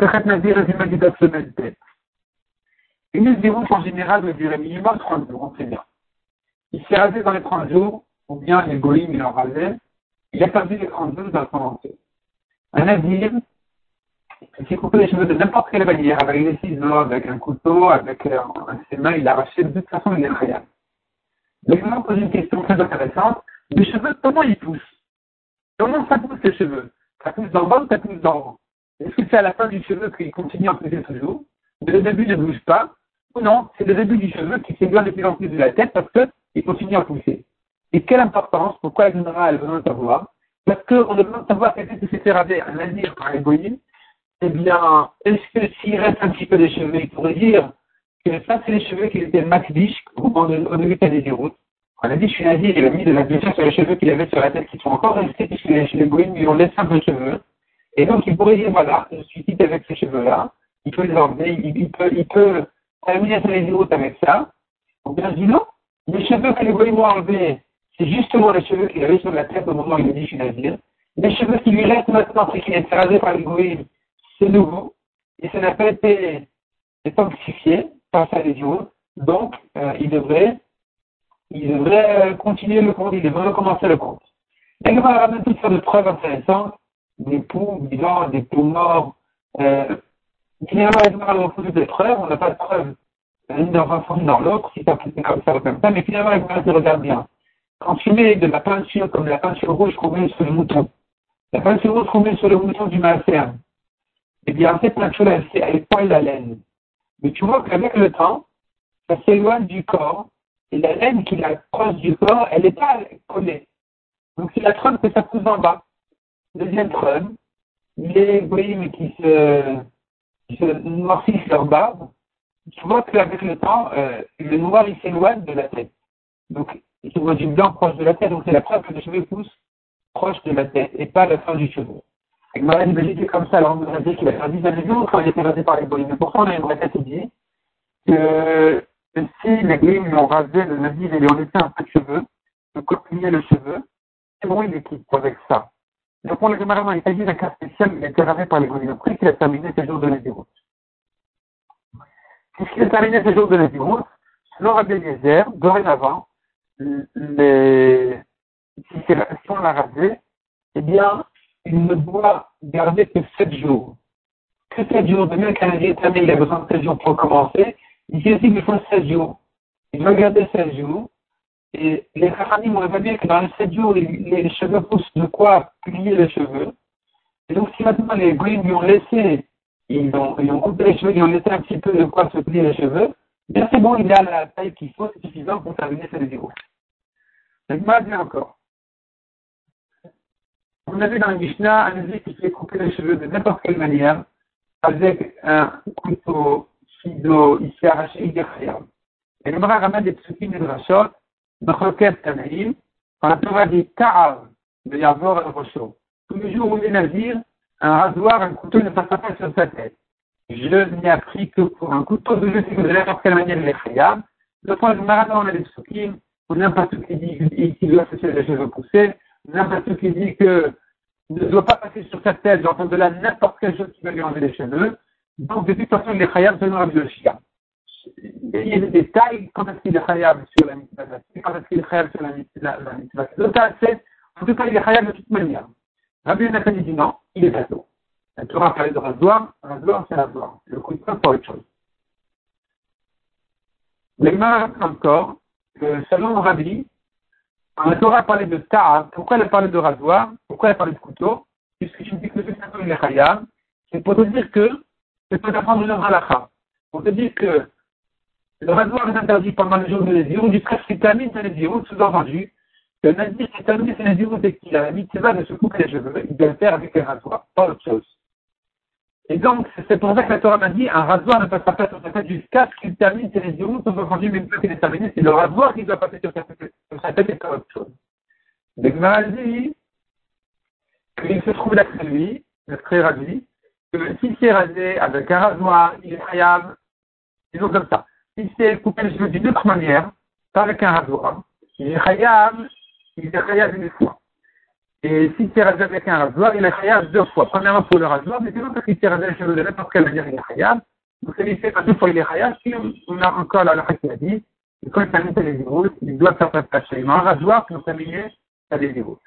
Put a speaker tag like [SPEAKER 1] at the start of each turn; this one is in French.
[SPEAKER 1] Sechet Nazir et Zima Gidat semaine tête. Une Nézirut en général doit durer minimum 30 jours, on sait bien. Il s'est rasé dans les 30 jours, ou bien les goïms en rasé, il a perdu les 30 jours dans son entier. Un Nazir, il s'est coupé les cheveux de n'importe quelle manière, avec des ciseaux, avec un couteau, avec euh, ses mains, il l'a arraché, de toute façon il est me pose une question très intéressante. Les cheveux, comment ils poussent? Comment ça pousse les cheveux? Ça pousse d'en bas ou ça pousse d'en haut? Est-ce que c'est à la fin du cheveu qu'il continue à pousser toujours le début ne bouge pas Ou non, c'est le début du cheveu qui s'éloigne de plus en plus de la tête parce qu'il continue à pousser. Et quelle importance Pourquoi la générale a besoin de savoir Parce qu'on a besoin de savoir quelqu'un qui s'est fait raser un navire par les eh bien, est-ce que s'il reste un petit peu de cheveux, il pourrait dire que ça, c'est les cheveux qui étaient makdish au début de la routes On a dit, je suis nazi, il a mis de la blessure sur les cheveux qu'il avait sur la tête qui sont encore restés, puisque les, les lui ont laissé un peu de cheveux. Et donc, il pourrait dire, voilà, je suis quitté avec ces cheveux-là, il peut les enlever, il, peut, il peut terminer les routes avec ça. On bien dit non, les cheveux que les ont enlevés, c'est justement les cheveux qu'il avait sur la tête au moment où il a dit, je suis nazi. Les cheveux qui lui restent maintenant, c'est qu'il est rasé par les c'est nouveau, et ça n'a pas été sanctifié par sa légion, donc euh, il devrait il devrait continuer le compte, il devrait recommencer le compte. Elle va ramener toutes sortes de preuves intéressantes, des poux vivants, des poux morts. Euh, finalement, va avoir toutes des preuves, on n'a pas de preuves ni dans un dans l'autre, si ça peut comme ça ou comme ça, mais finalement, elle va dire, regarde bien. Quand tu mets de la peinture comme la peinture rouge qu'on met sur le mouton, la peinture rouge qu'on met sur le mouton du matin, eh bien, cette peinture-là, elle, pointe la laine. Mais tu vois qu'avec le temps, ça s'éloigne du corps, et la laine qui approche du corps, elle n'est pas collée. Donc c'est la preuve que ça pousse en bas. Deuxième preuve, les goïmes qui se, qui se noircissent leur barbe, tu vois qu'avec le temps, euh, le noir il s'éloigne de la tête. Donc tu vois du blanc proche de la tête, donc c'est la preuve que les cheveux poussent proche de la tête et pas la fin du cheveu. Avec ma c'est comme ça, alors on me dit qu'il a perdu sa maison quand il était rasé par les goïmes. Mais pourtant, on a une vraie dit que si les goïmes lui ont rasé le navire et lui ont laissé un peu de cheveux, de copier le cheveu, c'est bon, il est avec ça. Donc, on le généralement, il s'agit d'un cas spécial, il a été rasé par les goïmes après qu'il a terminé ses jours de Naziroute. Puisqu'il a terminé ses jours de Naziroute, selon Rabbi Eliezer, dorénavant, les, si, on l'a rasé, eh bien, il ne doit garder que 7 jours. Que 7 jours, de même qu'un éternel, il a besoin de 7 jours pour commencer, ici aussi il faut 16 jours. Il va garder 16 jours, et les Hachanim ont évalué que dans les 7 jours, les, cheveux poussent de quoi plier les cheveux. Et donc si maintenant les Goïms lui ont laissé, ils ont, ont coupé les cheveux, ils ont laissé un petit peu de quoi se plier les cheveux, bien c'est bon, il a la taille qu'il faut, c'est suffisant pour terminer ses jours. Donc, moi, bien encore. On a vu dans le Mishnah un Nazi qui fait couper les cheveux de n'importe quelle manière avec un couteau, il s'est arraché, il est Et le bras ramène des psukim et de rachot, Mechoket Tanaïm, quand la Torah dit Ta'av, de Yavor et Rocho. Tous les jours où il est nazir, un rasoir, un couteau ne passe pas sur sa tête. Je n'ai appris que pour un couteau de jeu, que de n'importe quelle manière il est khayab. Le point de Maradon, on a des n'a pas tout qui dit qu'il doit se les cheveux poussés, n'importe qui dit que ne doit pas passer sur sa tête, j'entends de là n'importe quelle chose qui va lui enlever les cheveux. Donc, de toute façon, il est khayab selon Rabbi Yoshia. Il y a des détails, quand est-ce qu'il est khayab sur la mitzvah quand est-ce qu'il est khayab sur la mitzvah c'est, en tout cas, il est khayab de toute manière. Rabbi Yonatan dit non, il est bateau. La Torah parlé de rasoir, rasoir c'est rasoir. Le coup de pour autre chose. Les mains encore, que selon Rabbi, quand la Torah parlé de Ta'a, pourquoi elle a parlé de rasoir Pourquoi elle a parlé de couteau Puisque je me dis que le fait il est c'est pour te dire que c'est pour apprendre une halakha. Pour te dire que le rasoir est interdit pendant le jour de Nézirut, jusqu'à ce qu'il termine sa Nézirut, sous-entendu, le Nazir qui termine sa Nézirut et qu'il a mitzvah de se couper les cheveux, il doit le faire avec un rasoir, pas autre chose. Et donc, c'est pour ça que la Torah m'a dit, un rasoir ne passera pas sur sa tête jusqu'à ce qu'il termine ses lésions, sauf entendu, mais une fois qu'il est terminé, c'est le rasoir qui doit passer sur sa tête, sur sa tête et pas autre chose. Donc, m'a dit qu'il se trouve d'après lui, très ravi, que si c'est rasé avec un rasoir, il est khayab, disons comme ça. Si c'est coupé les cheveux d'une autre manière, pas avec un rasoir, il est khayab, il est khayab une fois. Et si s'est rasé avec un rasoir, il est khayab deux fois. Premièrement pour le rasoir, mais sinon parce qu'il s'est rasé les cheveux de n'importe quelle manière, il est khayab. Donc, c'est fait deux fois, il est khayab. Si on a encore la lacha qui a dit, quand il termine les déroutes, il doit faire passer un rasoir pour terminer sa déroute.